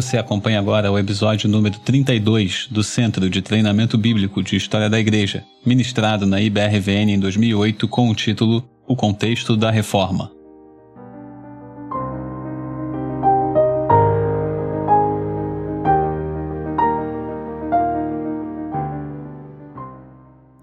Você acompanha agora o episódio número 32 do Centro de Treinamento Bíblico de História da Igreja, ministrado na IBRVN em 2008 com o título O Contexto da Reforma.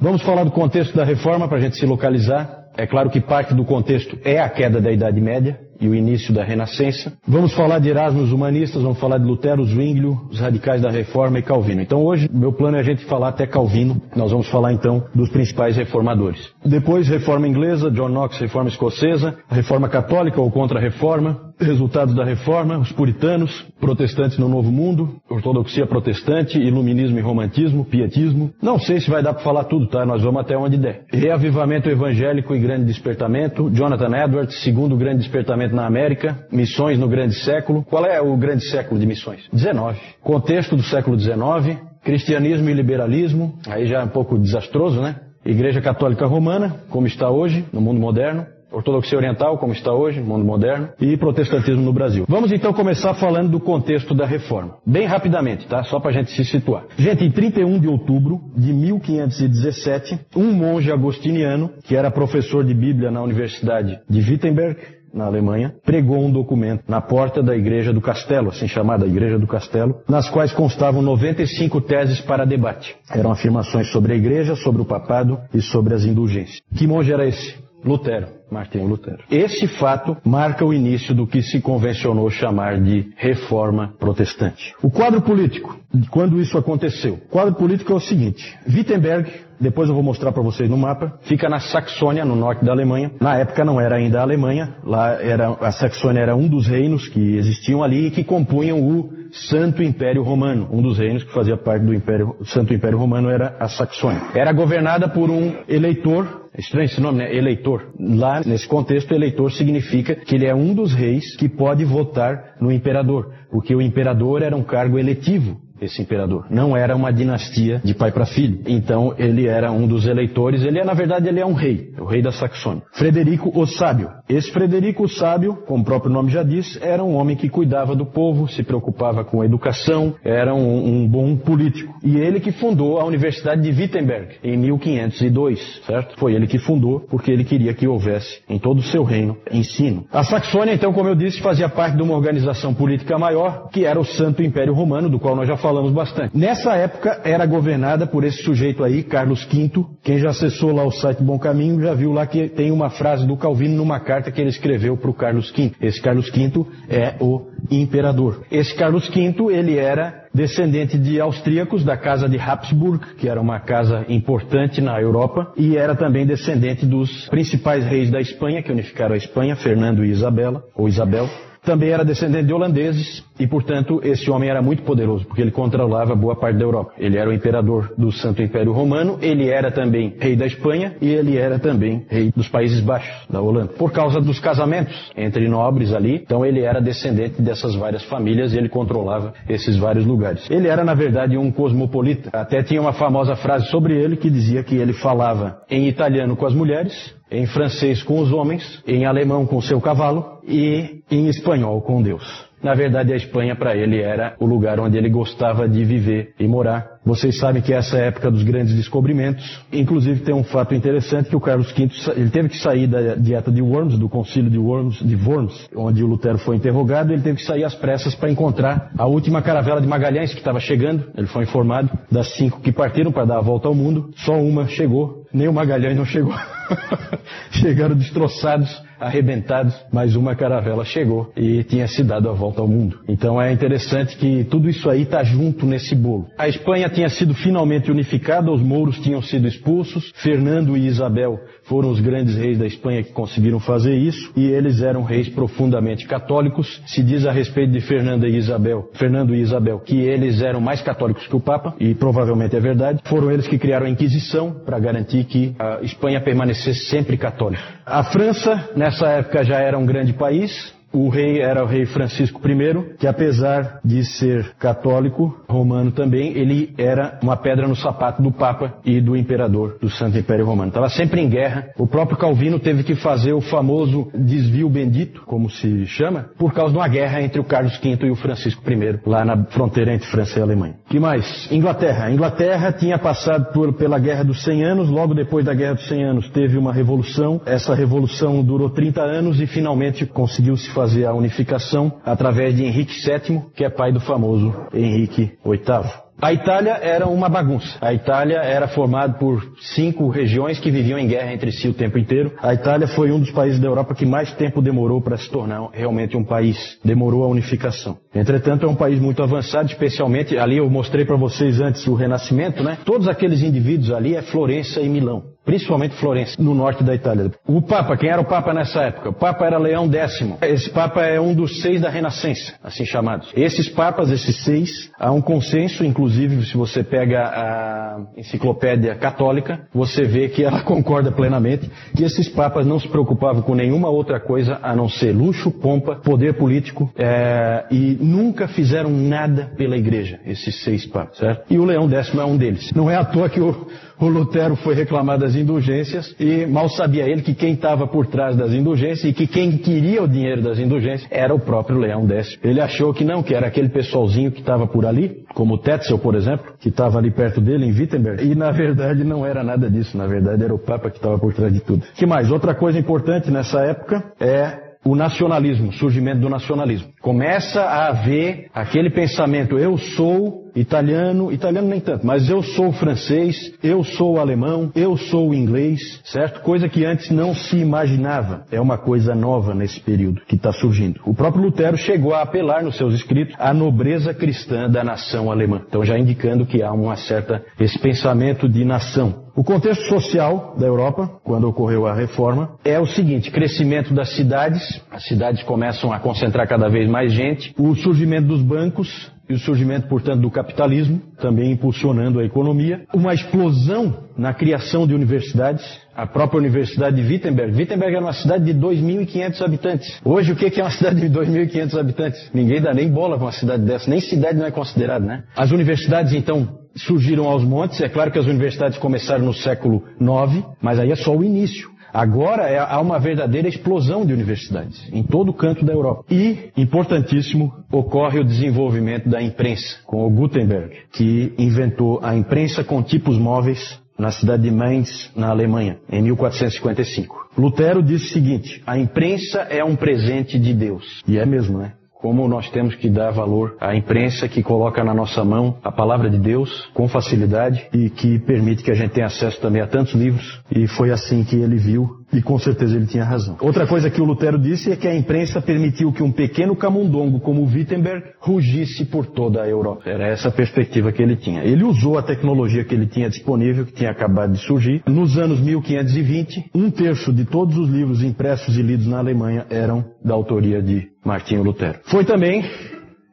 Vamos falar do contexto da reforma para a gente se localizar. É claro que parte do contexto é a queda da Idade Média e o início da Renascença. Vamos falar de Erasmo os humanistas, vamos falar de Lutero, Zwinglio, os radicais da Reforma e Calvino. Então hoje meu plano é a gente falar até Calvino. Nós vamos falar então dos principais reformadores. Depois Reforma Inglesa, John Knox, Reforma Escocesa, Reforma Católica ou Contra-Reforma, resultados da Reforma, os puritanos, protestantes no Novo Mundo, ortodoxia protestante, iluminismo e romantismo, pietismo. Não sei se vai dar para falar tudo, tá? Nós vamos até onde der. Reavivamento evangélico e grande despertamento, Jonathan Edwards, segundo grande despertamento na América, missões no grande século. Qual é o grande século de missões? 19. Contexto do século 19, cristianismo e liberalismo, aí já é um pouco desastroso, né? Igreja Católica Romana, como está hoje no mundo moderno, ortodoxia oriental, como está hoje, mundo moderno, e protestantismo no Brasil. Vamos então começar falando do contexto da reforma. Bem rapidamente, tá? Só para a gente se situar. Gente, em 31 de outubro de 1517, um monge agostiniano, que era professor de Bíblia na Universidade de Wittenberg, na Alemanha, pregou um documento na porta da Igreja do Castelo, assim chamada Igreja do Castelo, nas quais constavam 95 teses para debate. Eram afirmações sobre a Igreja, sobre o papado e sobre as indulgências. Que monge era esse? Lutero. Martinho Lutero. Esse fato marca o início do que se convencionou chamar de reforma protestante. O quadro político, quando isso aconteceu? O quadro político é o seguinte: Wittenberg, depois eu vou mostrar para vocês no mapa, fica na Saxônia, no norte da Alemanha. Na época não era ainda a Alemanha, lá era a Saxônia era um dos reinos que existiam ali e que compunham o Santo Império Romano. Um dos reinos que fazia parte do Império, Santo Império Romano era a Saxônia. Era governada por um eleitor é estranho esse nome, né? Eleitor. Lá, nesse contexto, eleitor significa que ele é um dos reis que pode votar no imperador, porque o imperador era um cargo eletivo esse imperador. Não era uma dinastia de pai para filho. Então ele era um dos eleitores. Ele é, na verdade, ele é um rei, o rei da Saxônia. Frederico o Sábio. Esse Frederico Sábio, como o próprio nome já diz, era um homem que cuidava do povo, se preocupava com a educação, era um, um bom político. E ele que fundou a Universidade de Wittenberg em 1502, certo? Foi ele que fundou porque ele queria que houvesse em todo o seu reino ensino. A Saxônia, então, como eu disse, fazia parte de uma organização política maior, que era o Santo Império Romano, do qual nós já falamos bastante. Nessa época era governada por esse sujeito aí, Carlos V. Quem já acessou lá o site Bom Caminho já viu lá que tem uma frase do Calvino numa carta que ele escreveu para o Carlos V. Esse Carlos V é o imperador. Esse Carlos V, ele era descendente de austríacos da casa de Habsburg, que era uma casa importante na Europa, e era também descendente dos principais reis da Espanha, que unificaram a Espanha, Fernando e Isabela, ou Isabel. Também era descendente de holandeses e, portanto, esse homem era muito poderoso, porque ele controlava boa parte da Europa. Ele era o imperador do Santo Império Romano, ele era também rei da Espanha e ele era também rei dos Países Baixos, da Holanda. Por causa dos casamentos entre nobres ali, então ele era descendente dessas várias famílias e ele controlava esses vários lugares. Ele era, na verdade, um cosmopolita. Até tinha uma famosa frase sobre ele que dizia que ele falava em italiano com as mulheres, em francês com os homens, em alemão com seu cavalo e em espanhol com Deus. Na verdade, a Espanha para ele era o lugar onde ele gostava de viver e morar. Vocês sabem que essa é a época dos grandes descobrimentos. Inclusive tem um fato interessante que o Carlos V ele teve que sair da dieta de Worms, do concílio de Worms, de Worms, onde o Lutero foi interrogado. Ele teve que sair às pressas para encontrar a última caravela de Magalhães que estava chegando. Ele foi informado das cinco que partiram para dar a volta ao mundo. Só uma chegou. Nem o Magalhães não chegou. Chegaram destroçados arrebentados, mas uma caravela chegou e tinha se dado a volta ao mundo. Então é interessante que tudo isso aí está junto nesse bolo. A Espanha tinha sido finalmente unificada, os mouros tinham sido expulsos, Fernando e Isabel foram os grandes reis da Espanha que conseguiram fazer isso, e eles eram reis profundamente católicos. Se diz a respeito de Fernando e Isabel, Fernando e Isabel, que eles eram mais católicos que o Papa, e provavelmente é verdade. Foram eles que criaram a Inquisição para garantir que a Espanha permanecesse sempre católica. A França, nessa época, já era um grande país, O rei era o rei Francisco I, que apesar de ser católico, romano também, ele era uma pedra no sapato do Papa e do imperador do Santo Império Romano. Estava sempre em guerra. O próprio Calvino teve que fazer o famoso desvio bendito, como se chama, por causa de uma guerra entre o Carlos V e o Francisco I, lá na fronteira entre França e Alemanha. que mais? Inglaterra. A Inglaterra tinha passado por, pela Guerra dos 100 Anos, logo depois da Guerra dos 100 Anos teve uma revolução. Essa revolução durou 30 anos e finalmente conseguiu-se fazer a unificação através de Henrique VII, que é pai do famoso Henrique VIII. A Itália era uma bagunça. A Itália era formada por cinco regiões que viviam em guerra entre si o tempo inteiro. A Itália foi um dos países da Europa que mais tempo demorou para se tornar realmente um país. Demorou a unificação. Entretanto, é um país muito avançado, especialmente ali eu mostrei para vocês antes o Renascimento, né? Todos aqueles indivíduos ali é Florença e Milão principalmente Florença, no norte da Itália. O Papa, quem era o Papa nessa época? O Papa era Leão X. Esse Papa é um dos seis da Renascença, assim chamados. Esses Papas, esses seis, há um consenso, inclusive, se você pega a enciclopédia católica, você vê que ela concorda plenamente que esses Papas não se preocupavam com nenhuma outra coisa a não ser luxo, pompa, poder político é, e nunca fizeram nada pela Igreja, esses seis Papas, certo? E o Leão X é um deles. Não é à toa que o, o Lutero foi reclamar das indulgências e mal sabia ele que quem estava por trás das indulgências e que quem queria o dinheiro das indulgências era o próprio Leão X. Ele achou que não, que era aquele pessoalzinho que estava por ali, como Tetzel, por exemplo, que estava ali perto dele em Wittenberg. E na verdade não era nada disso, na verdade era o Papa que estava por trás de tudo. que mais? Outra coisa importante nessa época é o nacionalismo, o surgimento do nacionalismo. Começa a haver aquele pensamento, eu sou italiano, italiano nem tanto, mas eu sou francês, eu sou alemão, eu sou inglês, certo? Coisa que antes não se imaginava. É uma coisa nova nesse período que está surgindo. O próprio Lutero chegou a apelar nos seus escritos à nobreza cristã da nação alemã. Então já indicando que há uma certa, esse pensamento de nação. O contexto social da Europa, quando ocorreu a reforma, é o seguinte: crescimento das cidades, as cidades começam a concentrar cada vez mais gente, o surgimento dos bancos, e o surgimento, portanto, do capitalismo, também impulsionando a economia, uma explosão na criação de universidades, a própria Universidade de Wittenberg. Wittenberg era uma cidade de 2.500 habitantes. Hoje, o que é uma cidade de 2.500 habitantes? Ninguém dá nem bola para uma cidade dessa, nem cidade não é considerada, né? As universidades, então, surgiram aos montes. É claro que as universidades começaram no século IX, mas aí é só o início. Agora é, há uma verdadeira explosão de universidades em todo o canto da Europa. E, importantíssimo, ocorre o desenvolvimento da imprensa, com o Gutenberg, que inventou a imprensa com tipos móveis na cidade de Mainz, na Alemanha, em 1455. Lutero disse o seguinte: a imprensa é um presente de Deus. E é mesmo, né? Como nós temos que dar valor à imprensa que coloca na nossa mão a palavra de Deus com facilidade e que permite que a gente tenha acesso também a tantos livros. E foi assim que ele viu e com certeza ele tinha razão. Outra coisa que o Lutero disse é que a imprensa permitiu que um pequeno camundongo como o Wittenberg rugisse por toda a Europa. Era essa a perspectiva que ele tinha. Ele usou a tecnologia que ele tinha disponível, que tinha acabado de surgir. Nos anos 1520, um terço de todos os livros impressos e lidos na Alemanha eram da autoria de Martinho Lutero. Foi também,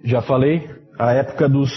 já falei, a época dos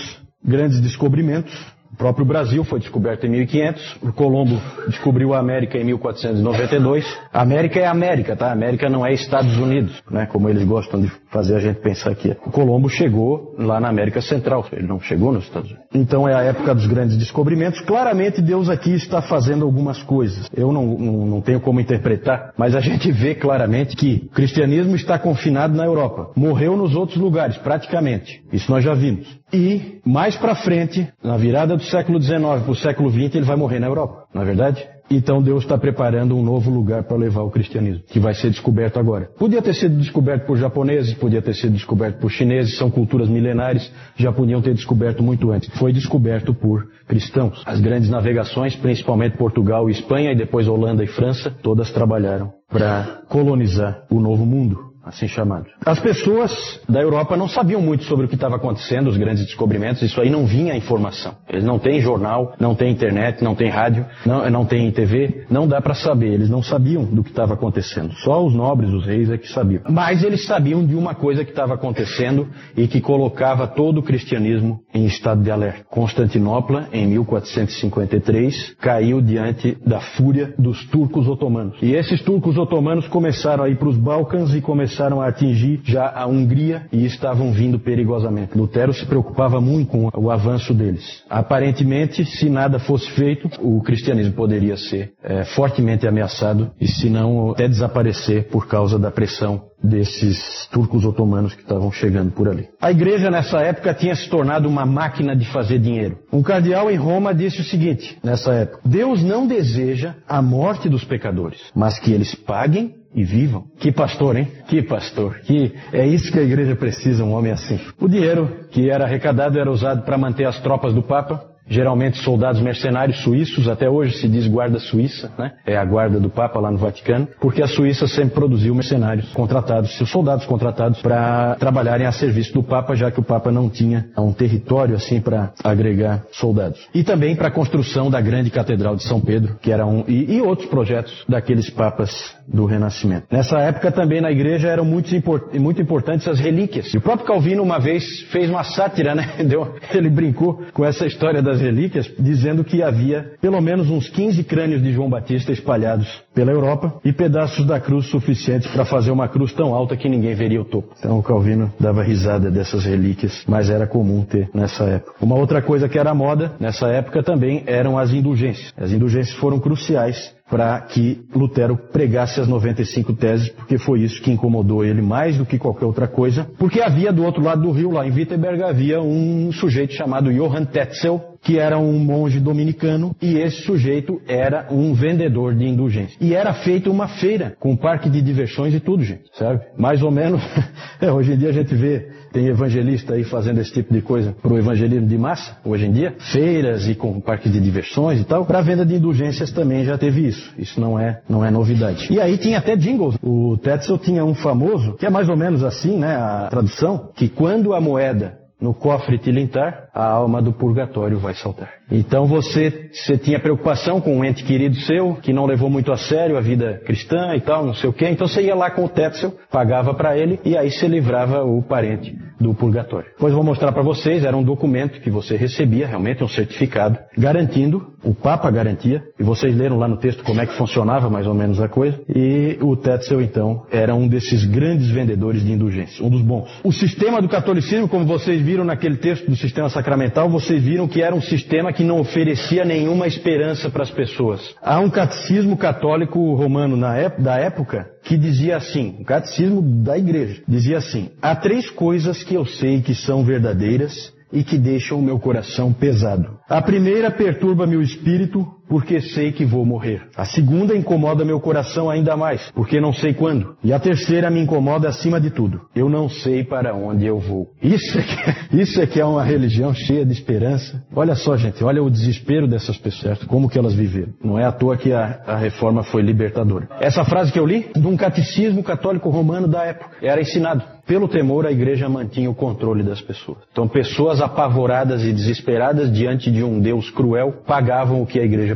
grandes descobrimentos, o próprio Brasil foi descoberto em 1500, o Colombo descobriu a América em 1492. A América é América, tá? A América não é Estados Unidos, né? Como eles gostam de fazer a gente pensar aqui. O Colombo chegou lá na América Central, ele não chegou nos Estados Unidos. Então é a época dos grandes descobrimentos. Claramente Deus aqui está fazendo algumas coisas. Eu não, não, não tenho como interpretar, mas a gente vê claramente que o cristianismo está confinado na Europa. Morreu nos outros lugares, praticamente. Isso nós já vimos. E mais para frente, na virada do século XIX para o século XX, ele vai morrer na Europa, não é verdade? Então Deus está preparando um novo lugar para levar o cristianismo, que vai ser descoberto agora. Podia ter sido descoberto por japoneses, podia ter sido descoberto por chineses, são culturas milenares, já podiam ter descoberto muito antes. Foi descoberto por cristãos. As grandes navegações, principalmente Portugal e Espanha, e depois Holanda e França, todas trabalharam para colonizar o novo mundo assim chamado. As pessoas da Europa não sabiam muito sobre o que estava acontecendo, os grandes descobrimentos, isso aí não vinha a informação. Eles não têm jornal, não têm internet, não têm rádio, não, não têm TV, não dá para saber, eles não sabiam do que estava acontecendo. Só os nobres, os reis é que sabiam. Mas eles sabiam de uma coisa que estava acontecendo e que colocava todo o cristianismo em estado de alerta. Constantinopla, em 1453, caiu diante da fúria dos turcos otomanos. E esses turcos otomanos começaram a ir para os Balcãs e começaram começaram a atingir já a Hungria e estavam vindo perigosamente. Lutero se preocupava muito com o avanço deles. Aparentemente, se nada fosse feito, o cristianismo poderia ser é, fortemente ameaçado e, se não, até desaparecer por causa da pressão desses turcos otomanos que estavam chegando por ali. A igreja nessa época tinha se tornado uma máquina de fazer dinheiro. Um cardeal em Roma disse o seguinte, nessa época: Deus não deseja a morte dos pecadores, mas que eles paguem e vivam. Que pastor, hein? Que pastor. Que é isso que a igreja precisa, um homem assim. O dinheiro que era arrecadado era usado para manter as tropas do Papa geralmente soldados mercenários suíços, até hoje se diz guarda suíça, né? É a guarda do Papa lá no Vaticano, porque a Suíça sempre produziu mercenários contratados, seus soldados contratados para trabalharem a serviço do Papa, já que o Papa não tinha um território assim para agregar soldados. E também para a construção da grande catedral de São Pedro, que era um e, e, outros projetos daqueles papas do Renascimento. Nessa época também na igreja eram muito, import, muito importantes as relíquias. E o próprio Calvino uma vez fez uma sátira, né? Ele brincou com essa história das relíquias, dizendo que havia pelo menos uns 15 crânios de João Batista espalhados pela Europa e pedaços da cruz suficientes para fazer uma cruz tão alta que ninguém veria o topo. Então o Calvino dava risada dessas relíquias, mas era comum ter nessa época. Uma outra coisa que era moda nessa época também eram as indulgências. As indulgências foram cruciais para que Lutero pregasse as 95 teses, porque foi isso que incomodou ele mais do que qualquer outra coisa, porque havia do outro lado do rio, lá em Wittenberg, havia um sujeito chamado Johann Tetzel, que era um monge dominicano, e esse sujeito era um vendedor de indulgência. E era feita uma feira, com parque de diversões e tudo, gente, sabe? Mais ou menos, é, hoje em dia a gente vê tem evangelista aí fazendo esse tipo de coisa para o evangelismo de massa, hoje em dia. Feiras e com parques de diversões e tal. Para venda de indulgências também já teve isso. Isso não é, não é novidade. E aí tinha até jingles. O Tetzel tinha um famoso, que é mais ou menos assim, né, a tradução, que quando a moeda no cofre tilintar, a alma do purgatório vai saltar. Então você, você tinha preocupação com um ente querido seu, que não levou muito a sério a vida cristã e tal, não sei o quê. Então você ia lá com o Tetzel, pagava para ele e aí você livrava o parente do purgatório. Depois vou mostrar para vocês, era um documento que você recebia, realmente um certificado, garantindo, o Papa garantia, e vocês leram lá no texto como é que funcionava mais ou menos a coisa, e o Tetzel então era um desses grandes vendedores de indulgência, um dos bons. O sistema do catolicismo, como vocês viram naquele texto do sistema sacramental, vocês viram que era um sistema que não oferecia nenhuma esperança para as pessoas. Há um catecismo católico romano época, da época que dizia assim, o catecismo da igreja, dizia assim: há três coisas que eu sei que são verdadeiras e que deixam o meu coração pesado. A primeira perturba meu espírito, porque sei que vou morrer. A segunda incomoda meu coração ainda mais, porque não sei quando. E a terceira me incomoda acima de tudo. Eu não sei para onde eu vou. Isso é que, é, isso é, que é uma religião cheia de esperança. Olha só, gente, olha o desespero dessas pessoas, como que elas viveram. Não é à toa que a, a reforma foi libertadora. Essa frase que eu li, de um catecismo católico romano da época, era ensinado. Pelo temor, a igreja mantinha o controle das pessoas. Então, pessoas apavoradas e desesperadas diante de um Deus cruel pagavam o que a igreja